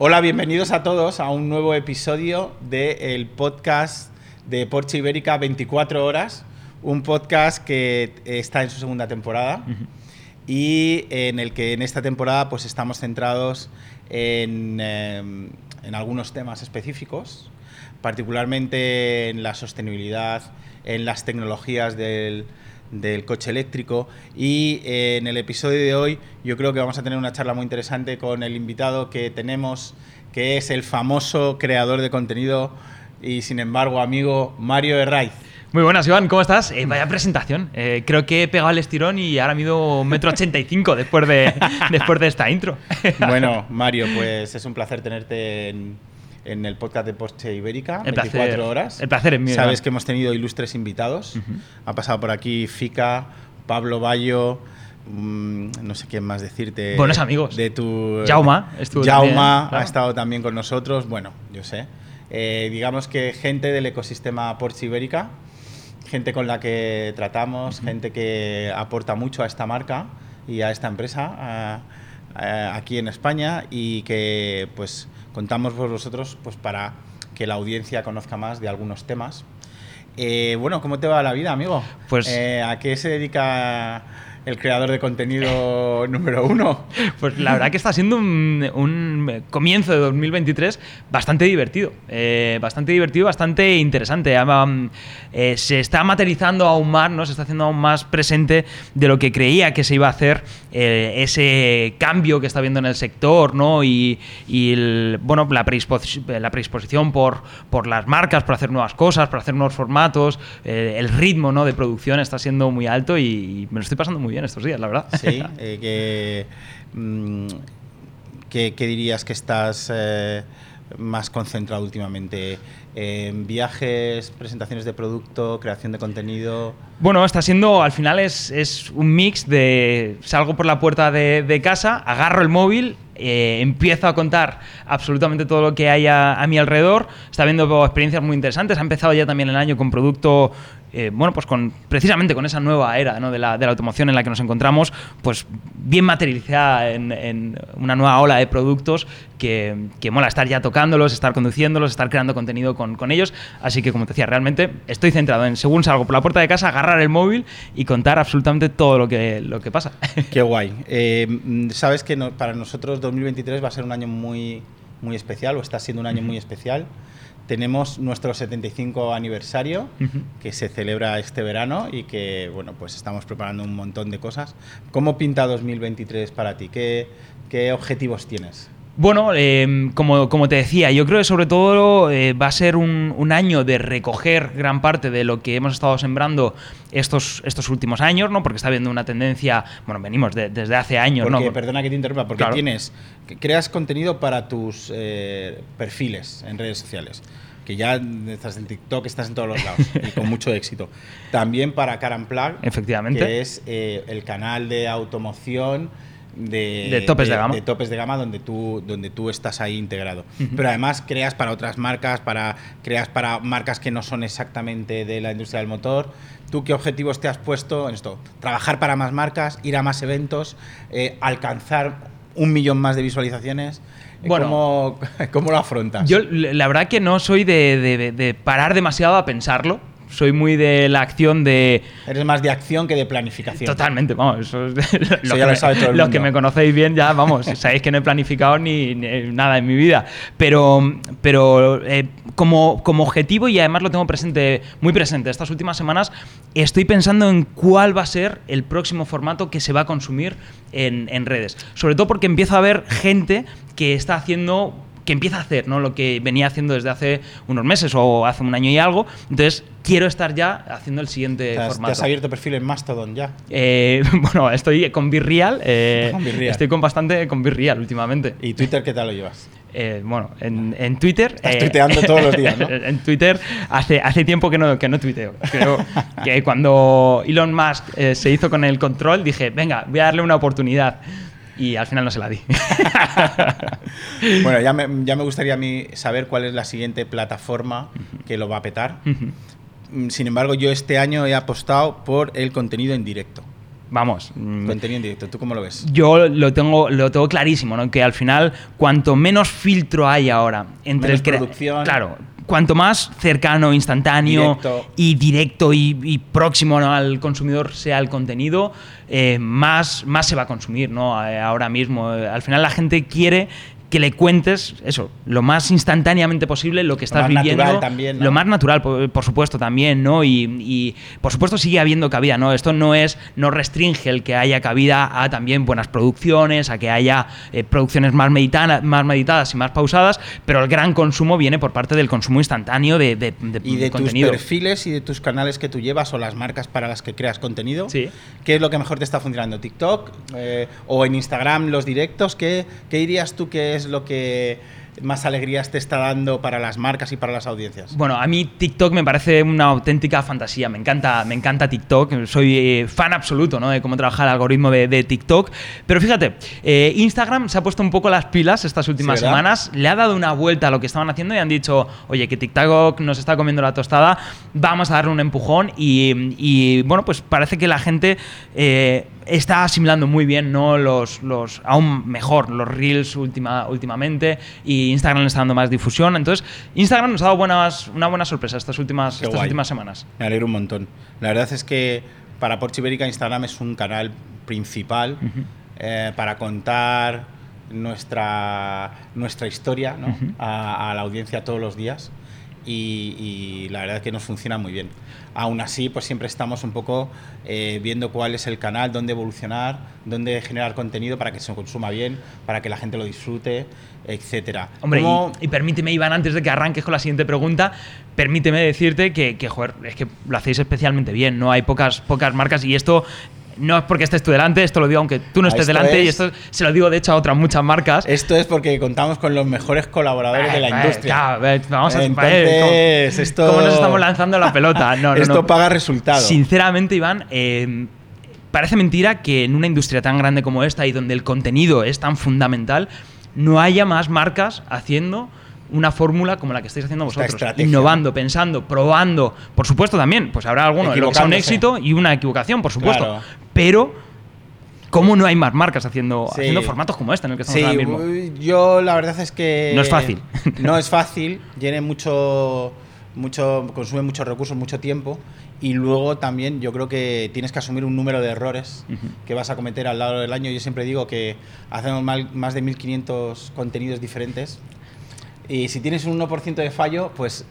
Hola, bienvenidos a todos a un nuevo episodio del podcast de Porsche Ibérica 24 horas, un podcast que está en su segunda temporada y en el que en esta temporada pues estamos centrados en, em, en algunos temas específicos, particularmente en la sostenibilidad, en las tecnologías del, del coche eléctrico y eh, en el episodio de hoy yo creo que vamos a tener una charla muy interesante con el invitado que tenemos, que es el famoso creador de contenido y sin embargo amigo Mario Herraiz. Muy buenas, Iván, ¿cómo estás? Eh, vaya presentación. Eh, creo que he pegado el estirón y ahora mido un metro ochenta y cinco después de, después de esta intro. bueno, Mario, pues es un placer tenerte en, en el podcast de Porsche Ibérica, El 24 placer- horas. el placer es mío, Sabes que hemos tenido ilustres invitados. Ha pasado por aquí Fica, Pablo Bayo, mm, no sé quién más decirte. Buenos amigos. De tu. Jauma estuvo Jauma también, ha estado también con nosotros. Bueno, yo sé. Eh, digamos que gente del ecosistema Porsche Ibérica, gente con la que tratamos, gente que aporta mucho a esta marca y a esta empresa a- a- aquí en España y que pues contamos por vosotros pues para que la audiencia conozca más de algunos temas. Eh, bueno, ¿cómo te va la vida, amigo? Pues- Eh, ¿A qué se dedica el creador de contenido número uno? Pues la verdad que está siendo un, un comienzo de 2023 bastante divertido. Eh, bastante divertido, bastante interesante. Ah, um, eh, se está materializando aún más, ¿no? Se está haciendo aún más presente de lo que creía que se iba a hacer eh, ese cambio que está habiendo en el sector, ¿no? Y, y el- bueno, la, predispos- la predisposición por, por las marcas, por hacer nuevas cosas, por hacer nuevos formatos. eh, el ritmo ¿no? de producción está siendo muy alto y, y me lo estoy pasando muy bien estos días, la verdad. Sí, eh, que, mm, ¿qué, qué dirías que estás eh, más concentrado últimamente? ¿En viajes, presentaciones de producto, creación de contenido? Bueno, está siendo, al final es, es un mix de salgo por la puerta de, de casa, agarro el móvil, eh, empiezo a contar absolutamente todo lo que hay a, a mi alrededor, está habiendo experiencias muy interesantes, ha empezado ya también el año con producto, eh, bueno, pues con precisamente con esa nueva era ¿no? de, la, de la automoción en la que nos encontramos, pues bien materializada en, en una nueva ola de productos que, que mola estar ya tocándolos, estar conduciéndolos, estar creando contenido con, con ellos. Así que, como te decía, realmente estoy centrado en, según salgo por la puerta de casa, agarrar el móvil y contar absolutamente todo lo que, lo que pasa. Qué guay. Eh, Sabes que no- para nosotros 2023 va a ser un año muy, muy especial, o está siendo un año muy especial. Tenemos nuestro 75 aniversario Ujú. que se celebra este verano y que, bueno, pues estamos preparando un montón de cosas. ¿Cómo pinta 2023 para ti? ¿Qué, qué objetivos tienes? Bueno, eh, como, como te decía, yo creo que sobre todo eh, va a ser un, un año de recoger gran parte de lo que hemos estado sembrando estos, estos últimos años, ¿no? Porque está habiendo una tendencia, bueno, venimos de- desde hace años, Porque, ¿no? perdona que te interrumpa, porque Claro. tienes, creas contenido para tus eh, perfiles en redes sociales, que ya estás en TikTok, estás en todos los lados y con mucho éxito. También para Car and Plug, Efectivamente. que es eh, el canal de automoción de, De topes de gama. de topes de gama donde tú, donde tú estás ahí integrado. Pero además creas para otras marcas, para, creas para marcas que no son exactamente de la industria del motor. ¿Tú qué objetivos te has puesto en esto? Trabajar para más marcas, ir a más eventos, eh, alcanzar un millón más de visualizaciones. Eh, Bueno. ¿Cómo, cómo lo afrontas? Yo la verdad que no soy de, de- de parar demasiado a pensarlo. Soy muy de la acción de... Eres más de acción que de planificación. Totalmente, vamos. Eso es ya que lo me- todo el Los mundo. que me conocéis bien ya, vamos, sabéis que no he planificado ni, ni nada en mi vida. Pero, pero eh, como, como objetivo, y además lo tengo presente, muy presente, estas últimas semanas, estoy pensando en cuál va a ser el próximo formato que se va a consumir en, en redes. Sobre todo porque empiezo a ver gente que está haciendo que empieza a hacer ¿no? lo que venía haciendo desde hace unos meses o hace un año y algo. Entonces, quiero estar ya haciendo el siguiente ¿Te has, te formato. has abierto perfil en Mastodon ya? Eh, bueno, estoy con Virreal. eh, Con Virreal. Estoy con bastante con Virreal últimamente. ¿Y Twitter qué tal lo llevas? Eh, bueno, en, en Twitter. Estás eh, tuiteando todos los días, ¿no? en Twitter hace, hace tiempo que no, que no tuiteo. Creo que cuando Elon Musk eh, se hizo con el control, dije, venga, voy a darle una oportunidad. Y al final no se la di. Bueno, ya me, ya me gustaría a mí saber cuál es la siguiente plataforma que lo va a petar. Mm, Sin embargo, yo este año he apostado por el contenido en directo. vamos. mm, contenido en directo, ¿tú cómo lo ves? Yo lo tengo, lo tengo clarísimo, ¿no? Que al final, cuanto menos filtro hay ahora entre menos el crea- producción. Claro. Cuanto más cercano, instantáneo Directo. y directo y, y próximo ¿no? al consumidor sea el contenido, eh, más, más se va a consumir ¿no? Eh, ahora mismo. Eh, Al final la gente quiere que le cuentes eso, lo más instantáneamente posible lo que estás más viviendo. natural también, ¿no? Lo más natural, por, por supuesto, también, ¿no? Y, y, por supuesto sigue habiendo cabida, ¿no? Esto no es, no restringe el que haya cabida a también buenas producciones, a que haya eh, producciones más, meditana- más meditadas y más pausadas, pero el gran consumo viene por parte del consumo instantáneo de, de- de Y de contenido. tus perfiles y de tus canales que tú llevas o las marcas para las que creas contenido, Sí. ¿qué es lo que mejor te está funcionando? ¿TikTok eh, o en Instagram los directos? ¿Qué, ¿Qué dirías tú que es lo que más alegrías te está dando para las marcas y para las audiencias? Bueno, a mí TikTok me parece una auténtica fantasía. Me encanta, me encanta TikTok. Soy eh, fan absoluto ¿no? de cómo trabaja el algoritmo de, de TikTok. Pero fíjate, eh, Instagram se ha puesto un poco las pilas estas últimas semanas. Le ha dado una vuelta a lo que estaban haciendo y han dicho, oye, que TikTok nos está comiendo la tostada, vamos a darle un empujón. Y, y, bueno, pues parece que la gente eh, está asimilando muy bien, ¿no? Los, los, aún mejor, los Reels última, últimamente. Y Instagram le está dando más difusión. Entonces, Instagram nos ha dado buenas, una buena sorpresa estas últimas, Qué estas guay. últimas semanas. Me alegro un montón. La verdad es que para Porsche Ibérica Instagram es un canal principal eh, para contar nuestra, nuestra historia ¿no? Ujú. a, a la audiencia todos los días y, y la verdad es que nos funciona muy bien. Aún así, pues siempre estamos un poco eh, viendo cuál es el canal, dónde evolucionar, dónde generar contenido para que se consuma bien, para que la gente lo disfrute, etcétera. Hombre, ¿Cómo- y, y permíteme, Iván, antes de que arranques con la siguiente pregunta, permíteme decirte que, que, joder, es que lo hacéis especialmente bien, ¿no? Hay pocas, pocas marcas y esto no es porque estés tú delante, esto lo digo aunque tú no estés Esto delante y es- esto se lo digo de hecho a otras muchas marcas. Esto es porque contamos con los mejores colaboradores de la industria. eh, vamos a Entonces, ¿cómo, esto- cómo nos estamos lanzando la pelota? No, Esto no. paga resultado. Sinceramente, Iván, eh, parece mentira que en una industria tan grande como esta y donde el contenido es tan fundamental, no haya más marcas haciendo una fórmula como la que estáis haciendo vosotros. Innovando, pensando, probando. Por supuesto también, pues habrá alguno que sea un éxito y una equivocación, por supuesto. Claro. Pero, ¿cómo no hay más marcas haciendo, Sí. haciendo formatos como este en el que estamos Sí, ahora mismo? yo la verdad es que. No es fácil. No es fácil, tiene mucho. mucho consume muchos recursos, mucho tiempo. Y luego también yo creo que tienes que asumir un número de errores que vas a cometer a lo largo del año. Yo siempre digo que hacemos mal- más de 1500 contenidos diferentes. Y si tienes un 1% de fallo, pues.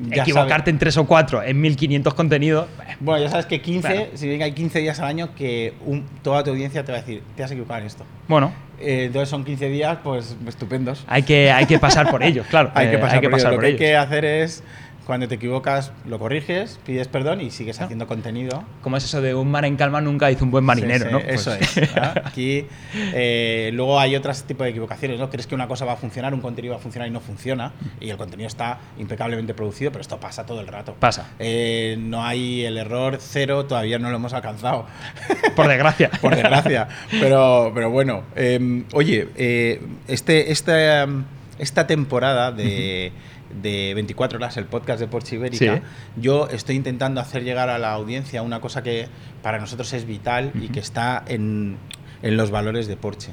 ya Equivocarte sabes- en tres o cuatro en 1500 contenidos. eh, Bueno, ya sabes que 15, Claro. si bien hay 15 días al año, que un- toda tu audiencia te va a decir, te has equivocado en esto. Bueno, Eh, entonces son 15 días, pues estupendos. hay que, hay que pasar por ellos, claro. hay que eh, pasar, por ello. Lo por que hay ellos. que hacer es, cuando te equivocas, lo corriges, pides perdón y sigues haciendo contenido. Como es eso de un mar en calma nunca hizo un buen marinero, Sí, sí, ¿no? Eso Pues- es. ¿ah? Aquí eh, luego hay otros tipos de equivocaciones, ¿no? Crees que una cosa va a funcionar, un contenido va a funcionar y no funciona, y el contenido está impecablemente producido, pero esto pasa todo el rato. Pasa. Eh, no hay el error cero, todavía no lo hemos alcanzado. Por desgracia. por desgracia. Pero, pero bueno, eh, oye, eh, este, esta, esta temporada de, de 24 horas, el podcast de Porsche Ibérica, Sí. yo estoy intentando hacer llegar a la audiencia una cosa que para nosotros es vital y que está en, en los valores de Porsche.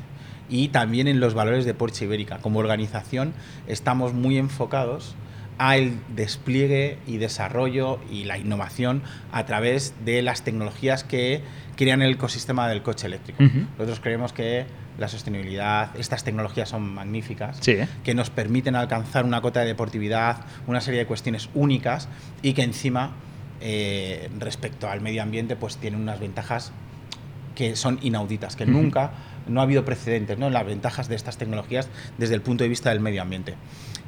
Y también en los valores de Porsche Ibérica. Como organización estamos muy enfocados al despliegue y desarrollo y la innovación a través de las tecnologías que crean el ecosistema del coche eléctrico. Nosotros creemos que la sostenibilidad, estas tecnologías son magníficas, Sí. que nos permiten alcanzar una cota de deportividad, una serie de cuestiones únicas y que encima, eh, respecto al medio ambiente, pues tienen unas ventajas que son inauditas, que nunca, no ha habido precedentes, ¿no? Las ventajas de estas tecnologías desde el punto de vista del medio ambiente.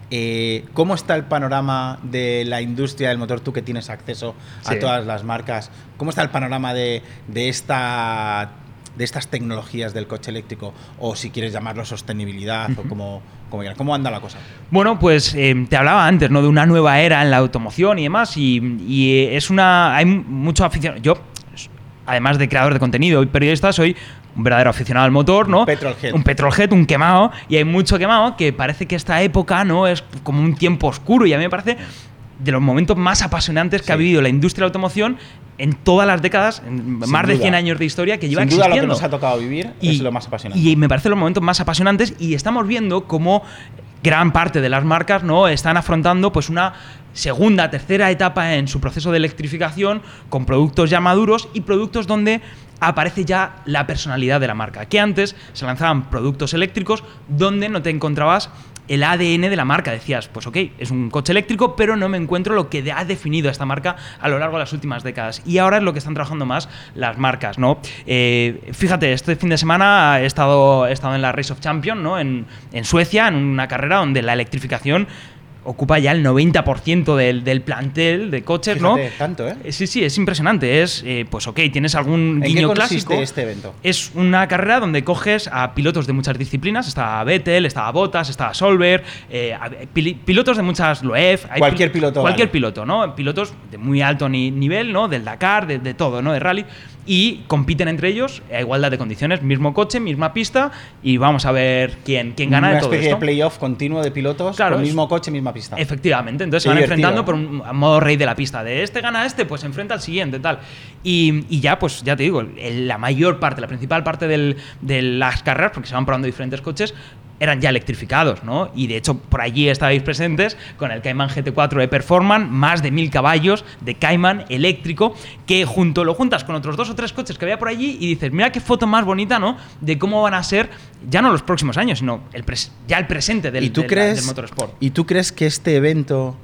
Eh, ¿Cómo está el panorama de la industria del motor? Tú que tienes acceso a Sí. todas las marcas, ¿cómo está el panorama de, de esta de estas tecnologías del coche eléctrico o si quieres llamarlo sostenibilidad o como, como quieras. ¿Cómo anda la cosa? Bueno, pues eh, te hablaba antes, ¿no? De una nueva era en la automoción y demás. Y, y, eh, es una. Hay mucho afición. Yo, además de creador de contenido y periodista, soy un verdadero aficionado al motor, ¿no? Petrolhead. Un petrolhead, un quemado. Y hay mucho quemado que parece que esta época, ¿no? Es como un tiempo oscuro. Y a mí me parece de los momentos más apasionantes que ha vivido la industria de la automoción en todas las décadas, en más de duda. 100 años de historia que lleva Sin duda lo que existiendo. nos ha tocado vivir es lo más apasionante. Y me parecen los momentos más apasionantes y estamos viendo cómo gran parte de las marcas no están afrontando pues una segunda, tercera etapa en su proceso de electrificación con productos ya maduros y productos donde aparece ya la personalidad de la marca. Que antes se lanzaban productos eléctricos donde no te encontrabas el ADN de la marca. Decías, pues ok, es un coche eléctrico, pero no me encuentro lo que ha definido a esta marca a lo largo de las últimas décadas. Y ahora es lo que están trabajando más las marcas, ¿no? Eh, fíjate, este fin de semana he estado, he estado en la Race of Champions, ¿no? En, en Suecia, en una carrera donde la electrificación ocupa ya el 90% del, del plantel de coches, ¿no? Tanto, ¿eh? Eh, Sí, sí, es impresionante. Es, eh, pues ok, tienes algún ¿En qué guiño consiste clásico. este evento? Es una carrera donde coges a pilotos de muchas disciplinas. Está Vettel, está Bottas, está Solver, eh, a- pilotos de muchas Loef. hay Cualquier pil- piloto Cualquier vale. piloto, ¿no? Pilotos de muy alto ni- nivel, ¿no? Del Dakar, de, de todo, ¿no? De rally. Y compiten entre ellos a igualdad de condiciones. Mismo coche, misma pista. Y vamos a ver quién, quién gana Una de todo especie esto. de playoff continuo de pilotos Claro, con mismo coche, misma pista. Efectivamente, entonces Qué se van divertido, enfrentando por un modo rey de la pista. De este gana este, pues se enfrenta al siguiente, tal. Y, y ya, pues ya te digo, la mayor parte, la principal parte del- de las carreras, porque se van probando diferentes coches, eran ya electrificados, ¿no? Y de hecho, por allí estabais presentes con el Cayman GT4 de Performance, más de mil caballos de Cayman eléctrico, que junto lo juntas con otros dos o tres coches que había por allí y dices, mira qué foto más bonita, ¿no? De cómo van a ser ya no los próximos años, sino el ya el presente del, ¿Y tú del- crees, del motorsport. ¿Y tú crees que este evento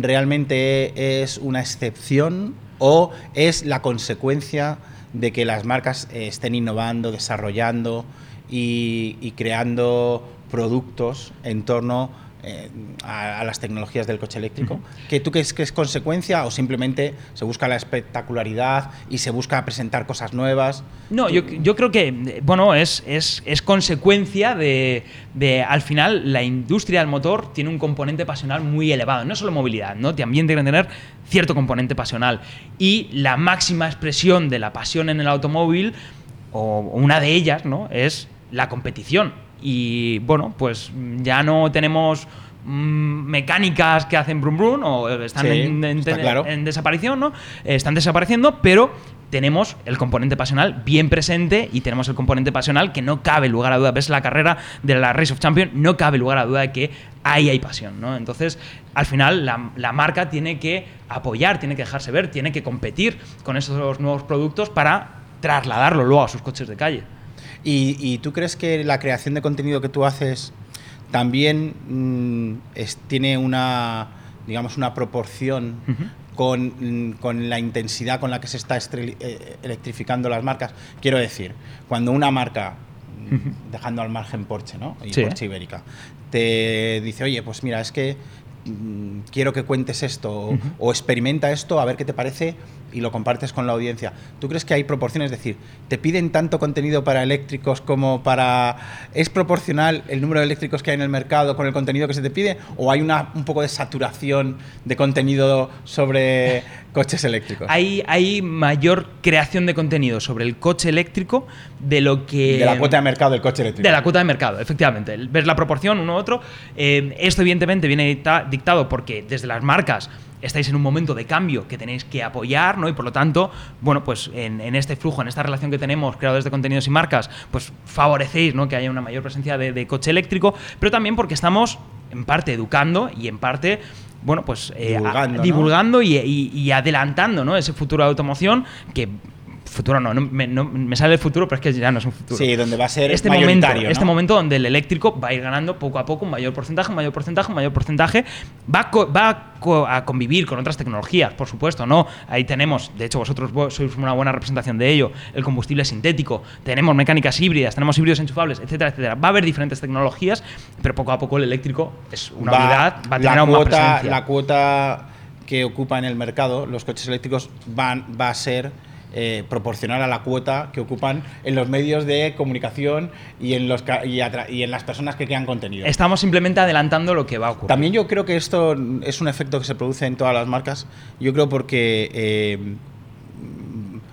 realmente es una excepción o es la consecuencia de que las marcas eh, estén innovando, desarrollando y, y creando productos en torno eh, a, a las tecnologías del coche eléctrico? ¿Que ¿Tú crees que es consecuencia o simplemente se busca la espectacularidad y se busca presentar cosas nuevas? No, yo, yo creo que, bueno, es, es, es consecuencia de, de, al final, la industria del motor tiene un componente pasional muy elevado. No solo movilidad, ¿no? También tiene que tener cierto componente pasional. Y la máxima expresión de la pasión en el automóvil, o una de ellas, ¿no? Es la competición. Y, bueno, pues ya no tenemos mm, mecánicas que hacen brum brum o están Sí, en, en- claro. en desaparición, ¿no? Están desapareciendo, pero tenemos el componente pasional bien presente y tenemos el componente pasional que no cabe lugar a duda. Ves la carrera de la Race of Champions, no cabe lugar a duda de que ahí hay pasión, ¿no? Entonces, al final, la, la marca tiene que apoyar, tiene que dejarse ver, tiene que competir con esos nuevos productos para trasladarlo luego a sus coches de calle. ¿Y, y tú crees que la creación de contenido que tú haces también mm, es- tiene una, digamos, una proporción con, mm, con la intensidad con la que se está eh, electrificando las marcas? Quiero decir, cuando una marca, mm, dejando al margen Porsche, ¿no? Y Sí. Porsche Ibérica, te dice, oye, pues mira, es que quiero que cuentes esto o, experimenta esto a ver qué te parece y lo compartes con la audiencia. ¿Tú crees que hay proporciones? Es decir, ¿te piden tanto contenido para eléctricos como para... ¿Es proporcional el número de eléctricos que hay en el mercado con el contenido que se te pide? ¿O hay una, un poco de saturación de contenido sobre coches eléctricos? Hay, hay mayor creación de contenido sobre el coche eléctrico de lo que... de la cuota de mercado del coche eléctrico. De la cuota de mercado, efectivamente. Ves la proporción uno u otro. Eh, esto, evidentemente, viene dicta- dictado porque desde las marcas estáis en un momento de cambio que tenéis que apoyar, ¿no? Y por lo tanto, bueno, pues en, en este flujo, en esta relación que tenemos, creadores de contenidos y marcas, pues favorecéis, ¿no? Que haya una mayor presencia de, de coche eléctrico, pero también porque estamos en parte educando y en parte bueno, pues eh, a- Divulgando, ¿no? divulgando y, y- y adelantando ¿no? ese futuro de automoción que futuro no, no me, no- me sale el futuro, pero es que ya no es un futuro Sí, donde va a ser este momento, este momento donde el eléctrico va a ir ganando poco a poco un mayor porcentaje, un mayor porcentaje, un mayor porcentaje, va a, co- va a co- a convivir con otras tecnologías, por supuesto, ¿no? Ahí tenemos, de hecho vosotros vo- sois una buena representación de ello, el combustible sintético, tenemos mecánicas híbridas, tenemos híbridos enchufables, etcétera, etcétera. Va a haber diferentes tecnologías, pero poco a poco el eléctrico es una unidad, va a tener más cuota, presencia. la cuota que ocupa en el mercado los coches eléctricos van, va a ser eh, proporcional a la cuota que ocupan en los medios de comunicación y en, los, y, en las personas que crean contenido. Estamos simplemente adelantando lo que va a ocurrir. También yo creo que esto es un efecto que se produce en todas las marcas. Yo creo porque eh,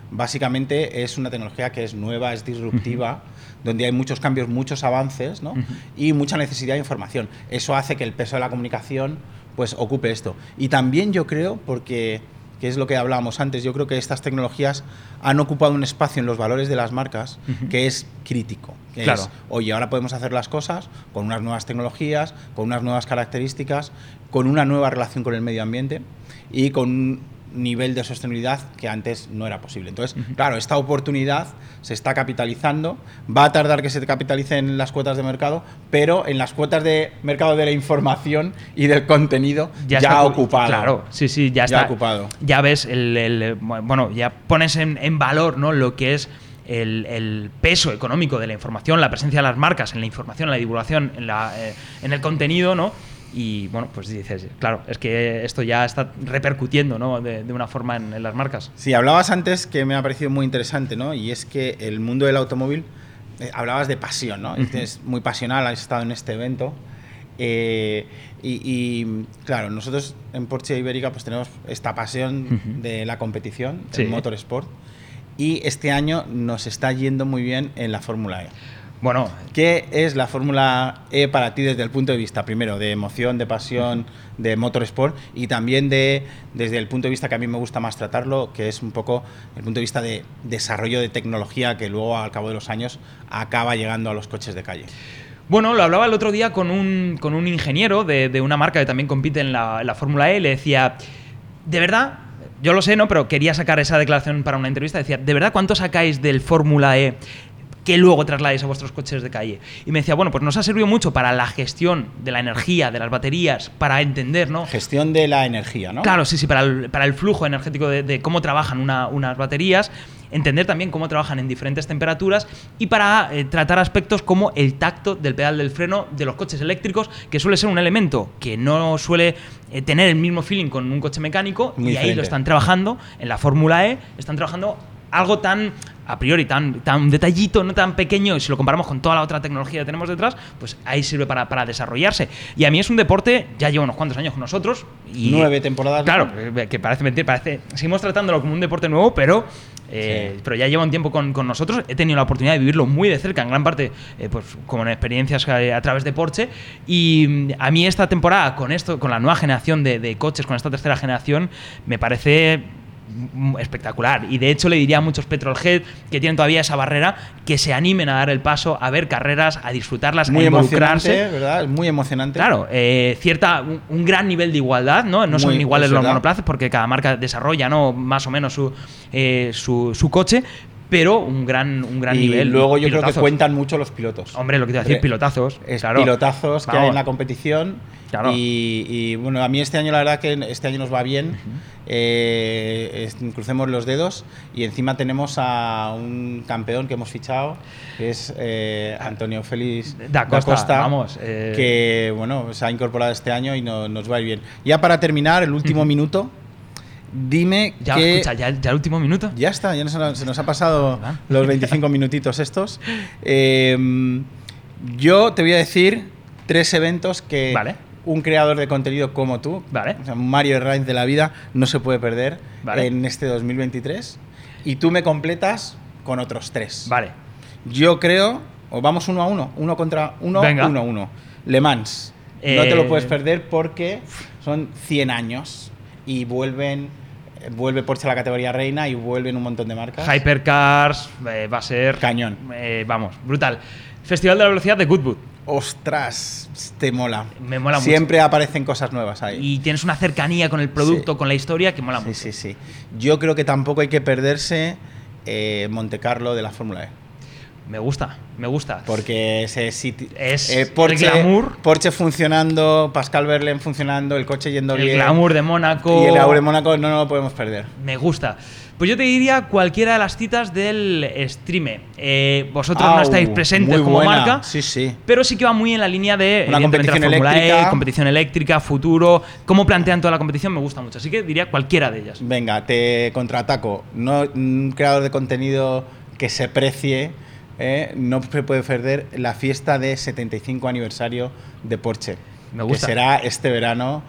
básicamente es una tecnología que es nueva, es disruptiva, donde hay muchos cambios, muchos avances ¿no? Y mucha necesidad de información. Eso hace que el peso de la comunicación pues ocupe esto. Y también yo creo, porque que es lo que hablábamos antes, yo creo que estas tecnologías han ocupado un espacio en los valores de las marcas que es crítico. Que Claro. es, oye, ahora podemos hacer las cosas con unas nuevas tecnologías, con unas nuevas características, con una nueva relación con el medio ambiente y con nivel de sostenibilidad que antes no era posible. Entonces, claro, esta oportunidad se está capitalizando, va a tardar que se capitalice en las cuotas de mercado, pero en las cuotas de mercado de la información y del contenido ya, está ha ocu- ocupado. Claro, sí, sí, ya, Ya está. ocupado. Ya ves, el, el- bueno, ya pones en, en valor ¿no? lo que es el, el peso económico de la información, la presencia de las marcas en la información, en la divulgación, en, la, eh, en el contenido, ¿no? Y bueno, pues dices, claro, es que esto ya está repercutiendo, ¿no? De, de una forma en, en las marcas. Sí, hablabas antes que me ha parecido muy interesante, ¿no? Y es que el mundo del automóvil, eh, hablabas de pasión, ¿no? Es muy pasional, has estado en este evento. eh, y, y, claro, nosotros en Porsche Ibérica pues tenemos esta pasión Ujú. de la competición, Sí. del motorsport. Y este año nos está yendo muy bien en la Fórmula E. Bueno, ¿Qué es la Fórmula E para ti desde el punto de vista, primero, de emoción, de pasión, de motorsport y también de, desde el punto de vista que a mí me gusta más tratarlo, que es un poco el punto de vista de desarrollo de tecnología que luego al cabo de los años acaba llegando a los coches de calle? Bueno, lo hablaba el otro día con un, con un ingeniero de, de una marca que también compite en la, Fórmula E. Le decía, de verdad, yo lo sé, ¿no? Pero quería sacar esa declaración para una entrevista. Decía, ¿de verdad cuánto sacáis del Fórmula E que luego trasladáis a vuestros coches de calle? Y me decía, bueno, pues nos ha servido mucho para la gestión de la energía, de las baterías, para entender, ¿no? Gestión de la energía, ¿no? Claro, sí, sí, para el, para el flujo energético de, de cómo trabajan una- unas baterías, entender también cómo trabajan en diferentes temperaturas y para eh, tratar aspectos como el tacto del pedal del freno de los coches eléctricos, que suele ser un elemento que no suele eh, tener el mismo feeling con un coche mecánico Muy y ahí lo están trabajando en la Fórmula E, están trabajando algo tan a priori tan, tan detallito, no tan pequeño, y si lo comparamos con toda la otra tecnología que tenemos detrás, pues ahí sirve para, para desarrollarse. Y a mí es un deporte, ya lleva unos cuantos años con nosotros. Y, Nueve temporadas. Claro, eh, que parece mentir, parece. Seguimos tratándolo como un deporte nuevo, pero. eh, Sí. Pero ya lleva un tiempo con, con nosotros. He tenido la oportunidad de vivirlo muy de cerca, en gran parte, eh, pues como en experiencias eh, a través de Porsche. Y mm, a mí esta temporada, con esto, con la nueva generación de, de coches, con esta tercera generación, me parece espectacular y de hecho le diría a muchos petrolhead que tienen todavía esa barrera que se animen a dar el paso a ver carreras a disfrutarlas Muy a involucrarse ¿verdad? Muy emocionante. Claro, eh, cierta, un, un gran nivel de igualdad, ¿no? No son iguales es los monoplazas porque cada marca desarrolla, ¿no? Más o menos su, eh, su, su coche, pero un gran, un gran y nivel. luego yo creo que pilotazos. cuentan mucho los pilotos. Hombre, lo que te iba a decir, pilotazos. es claro. pilotazos que hay Vamos. en la competición. Claro. Y, y, bueno, a mí este año la verdad que este año nos va bien. Eh, es- crucemos los dedos y encima tenemos a un campeón que hemos fichado, que es eh, Antonio Félix Da Costa, vamos, eh. que bueno, se ha incorporado este año y no- nos va a ir bien. Ya para terminar, el último minuto, dime Ya, que... escucha, ya, ya el último minuto. Ya está, ya nos- se nos ha pasado ¿Verdad? los 25 minutitos estos. Eh, yo te voy a decir tres eventos que Vale. un creador de contenido como tú, Vale. o sea, un Mario Herranz de la vida, no se puede perder Vale. en este 2023. Y tú me completas con otros tres. Vale. Yo creo, o vamos uno a uno, uno contra uno, Venga. uno a uno. Le Mans. No te Eh, lo puedes perder porque son 100 años y vuelven, vuelve Porsche a la categoría reina y vuelven un montón de marcas. Hypercars, eh, va a ser. Cañón. eh, vamos, brutal. Festival de la Velocidad de Goodwood. Ostras, te mola. Me mola mucho. Siempre aparecen cosas nuevas ahí. Y tienes una cercanía con el producto, Sí. con la historia que mola Sí, mucho. sí, sí. Yo creo que tampoco hay que perderse eh, Monte Carlo de la Fórmula E. Me gusta, me gusta. Porque ese sitio. Es eh, el Porsche, glamour. Porsche funcionando, Pascal Verlaine funcionando, el coche yendo el bien. glamour de Mónaco. Y el Aure Mónaco no, no lo podemos perder. Me gusta. Pues yo te diría cualquiera de las citas del streame. Eh, vosotros no estáis presentes como buena. marca. Sí, sí. Pero sí que va muy en la línea de Una competición la Fórmula eléctrica. E, competición eléctrica, futuro, cómo plantean toda la competición, me gusta mucho. Así que diría cualquiera de ellas. Venga, te contraataco. No, un creador de contenido que se precie eh, no se puede perder la fiesta de 75 aniversario de Porsche. Me gusta. Que será este verano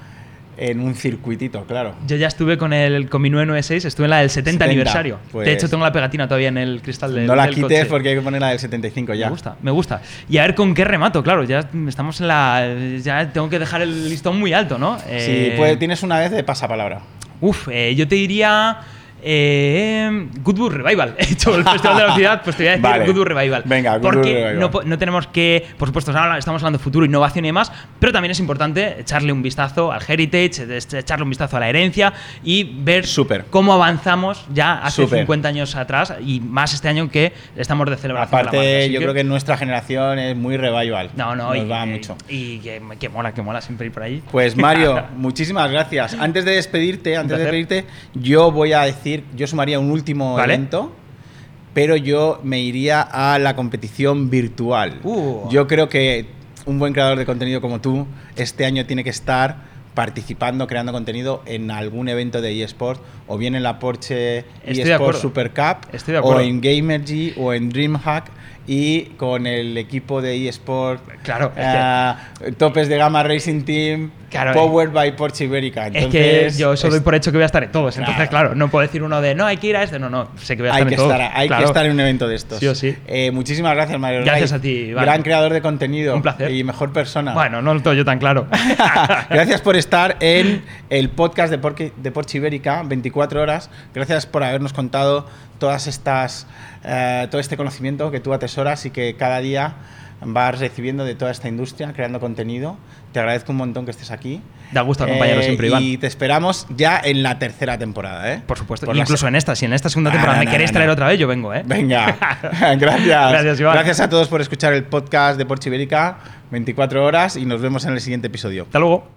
en un circuitito, claro. Yo ya estuve con, el, con mi 996, estuve en la del 70, 70, aniversario. pues- de hecho, tengo la pegatina todavía en el cristal del no la del quites coche. porque hay que poner la del 75 ya. Me gusta, me gusta. Y a ver con qué remato, claro, ya estamos en la... Ya tengo que dejar el listón muy alto, ¿no? Sí, Eh, pues tienes una vez de pasapalabra. Uf, eh, yo te diría... Eh, Goodwood Revival. He hecho el Festival de la Ciudad, pues te voy a decir Vale. Goodwood Revival. Venga, Goodwood Porque Revival. No, tenemos que, por supuesto, estamos hablando de futuro, innovación y demás, pero también es importante echarle un vistazo al heritage, es- echarle un vistazo a la herencia y ver Súper. cómo avanzamos ya hace Súper. 50 años atrás y más este año que estamos de celebración. de la marca. Aparte, yo que- creo que nuestra generación es muy revival. No, no, Nos y, va mucho. Y que, que mola, que mola siempre ir por ahí. Pues Mario, muchísimas gracias. Antes de despedirte, antes de despedirte, yo voy a decir, yo sumaría un último Vale. evento, pero yo me iría a la competición virtual. Uh. Yo creo que un buen creador de contenido como tú este año tiene que estar participando, creando contenido en algún evento de eSport, o bien en la Porsche Estoy de eSport acuerdo. Super Cup, Estoy de o en Gamergy, o en DreamHack, y con el equipo de eSport Claro, Ah, topes de gama Racing Team, Claro, eh. Powered by Porsche Ibérica. es que Entonces, yo eso doy por hecho que voy a estar en todos. Entonces, Claro. no puedo decir uno de no, hay que ir a este. No, no, sé que voy a hay estar que en todos. estar, hay Claro. que estar en un evento de estos. Sí o sí. Eh, muchísimas gracias, Mario. Gracias Ray. a ti, Iván. Gran creador de contenido. Un placer. Y mejor persona. Bueno, no lo tengo yo tan claro. Gracias por estar en el podcast de, Porqui- de Porsche Ibérica, 24 horas. Gracias por habernos contado todas estas, eh, todo este conocimiento que tú atesoras y que cada día vas recibiendo de toda esta industria, creando contenido. Te agradezco un montón que estés aquí. Da gusto acompañarlo Eh, siempre, Iván. Y te esperamos ya en la tercera temporada, ¿eh? Por supuesto. Por Incluso en esta, si en esta segunda Ah, temporada no, me no, queréis no, traer otra vez, yo vengo, ¿eh? Venga, gracias. Gracias, Iván. Gracias a todos por escuchar el podcast de Porsche Ibérica, 24 horas, y nos vemos en el siguiente episodio. Hasta luego.